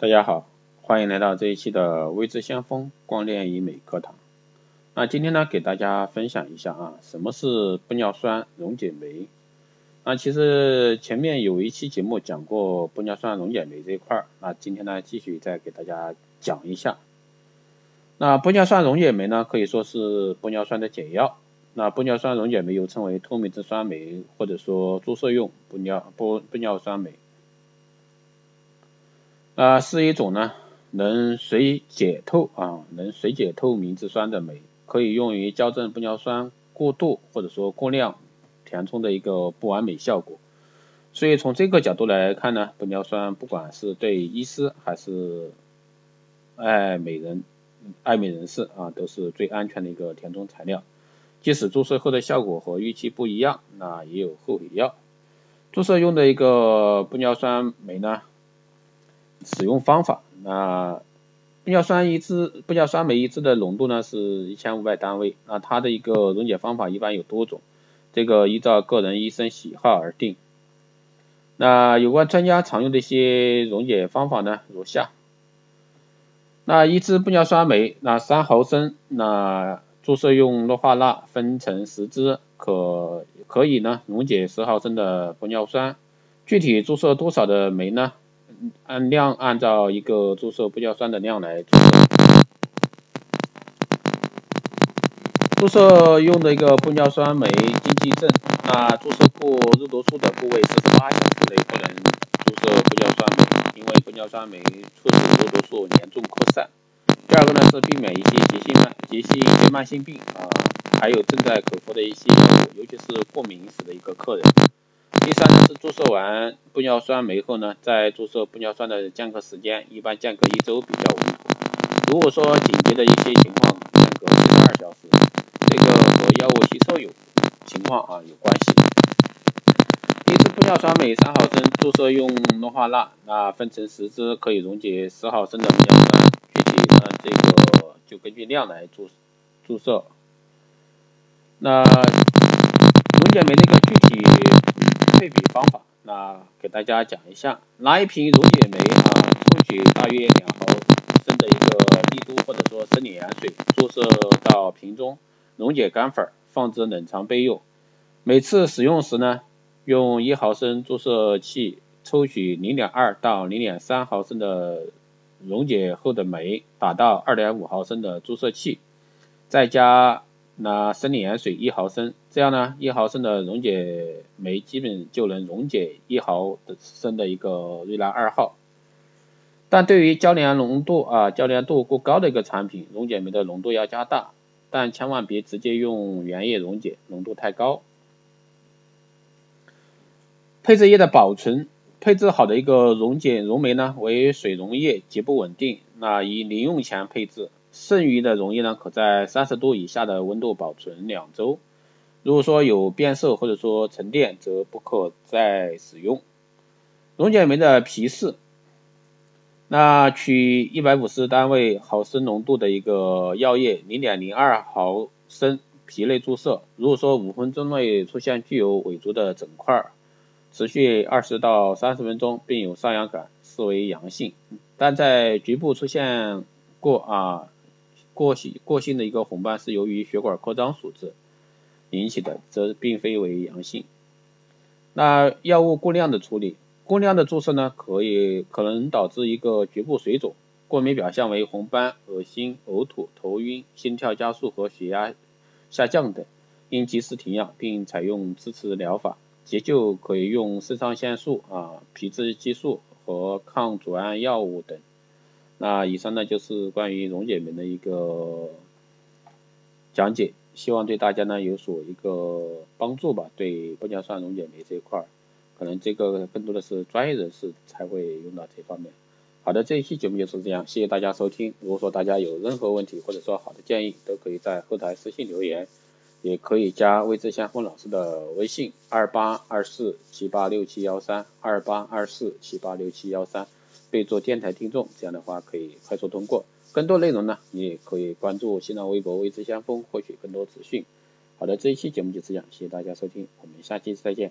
大家好，欢迎来到这一期的微知先锋光电医美课堂。那今天呢，给大家分享一下啊，什么是玻尿酸溶解酶？那其实前面有一期节目讲过玻尿酸溶解酶这一块儿，那今天呢，继续再给大家讲一下。那玻尿酸溶解酶呢，可以说是玻尿酸的解药。那玻尿酸溶解酶又称为透明质酸酶，或者说注射用玻尿玻玻尿酸酶。啊，是一种呢能水解透啊，能水解透明质酸的酶，可以用于矫正玻尿酸过度或者说过量填充的一个不完美效果。所以从这个角度来看呢，玻尿酸不管是对医师还是爱美人、爱美人士啊，都是最安全的一个填充材料。即使注射后的效果和预期不一样，那也有后悔药。注射用的一个玻尿酸酶呢？使用方法，那玻尿酸一支玻尿酸酶一支的浓度呢是一千五百单位，那它的一个溶解方法一般有多种，这个依照个人医生喜好而定。那有关专家常用的一些溶解方法呢如下，那一支玻尿酸酶，那三毫升，那注射用氯化钠分成十支，可可以呢溶解十毫升的玻尿酸，具体注射多少的酶呢？按量按照一个注射玻尿酸的量来注射，注射用的一个玻尿酸酶禁忌症，那注射过肉毒素的部位是八小时内不能注射玻尿酸酶，因为玻尿酸酶促使肉毒素严重扩散。第二个呢是避免一些急性慢急性慢性病啊，还有正在口服的一些，尤其是过敏史的一个客人。第三次注射完玻尿酸酶后呢，再注射玻尿酸的间隔时间一般间隔一周比较稳。如果说紧急的一些情况，间隔四十二小时，这个和药物吸收有情况啊有关系。一支玻尿酸酶三毫升，注射用氯化钠，那分成十支可以溶解十毫升的玻尿酸。具体呢这个就根据量来注注射。那溶解酶那个具体。配比方法，那给大家讲一下，拿一瓶溶解酶啊，抽取大约两毫升的一个丽都或者说生理盐水，注射到瓶中，溶解干粉，放置冷藏备用。每次使用时呢，用一毫升注射器抽取零点二到零点三毫升的溶解后的酶，打到二点五毫升的注射器，再加。那生理盐水一毫升，这样呢，一毫升的溶解酶基本就能溶解一毫升的一个瑞兰二号。但对于交联浓度啊交联度过高的一个产品，溶解酶的浓度要加大，但千万别直接用原液溶解，浓度太高。配置液的保存，配置好的一个溶解溶酶呢为水溶液，极不稳定，那以临用前配置。剩余的溶液呢，可在三十度以下的温度保存两周。如果说有变色或者说沉淀，则不可再使用。溶解酶的皮试，那取一百五十单位毫升浓度的一个药液，零点零二毫升皮内注射。如果说五分钟内出现具有萎缩的整块，持续二十到三十分钟，并有瘙痒感，视为阳性。但在局部出现过啊。过性过性的一个红斑是由于血管扩张所致引起的，则并非为阳性。那药物过量的处理，过量的注射呢，可以可能导致一个局部水肿，过敏表现为红斑、恶心、呕吐、头晕、心跳加速和血压下降等，应及时停药，并采用支持疗法。急救可以用肾上腺素啊、皮质激素和抗组胺药物等。那以上呢就是关于溶解酶的一个讲解，希望对大家呢有所一个帮助吧。对玻尿酸溶解酶这一块，可能这个更多的是专业人士才会用到这方面。好的，这一期节目就是这样，谢谢大家收听。如果说大家有任何问题或者说好的建议，都可以在后台私信留言，也可以加魏志先锋老师的微信二八二四七八六七幺三二八二四七八六七幺三。备注电台听众，这样的话可以快速通过。更多内容呢，你也可以关注新浪微博“微知先锋”获取更多资讯。好的，这一期节目就是这样，谢谢大家收听，我们下期再见。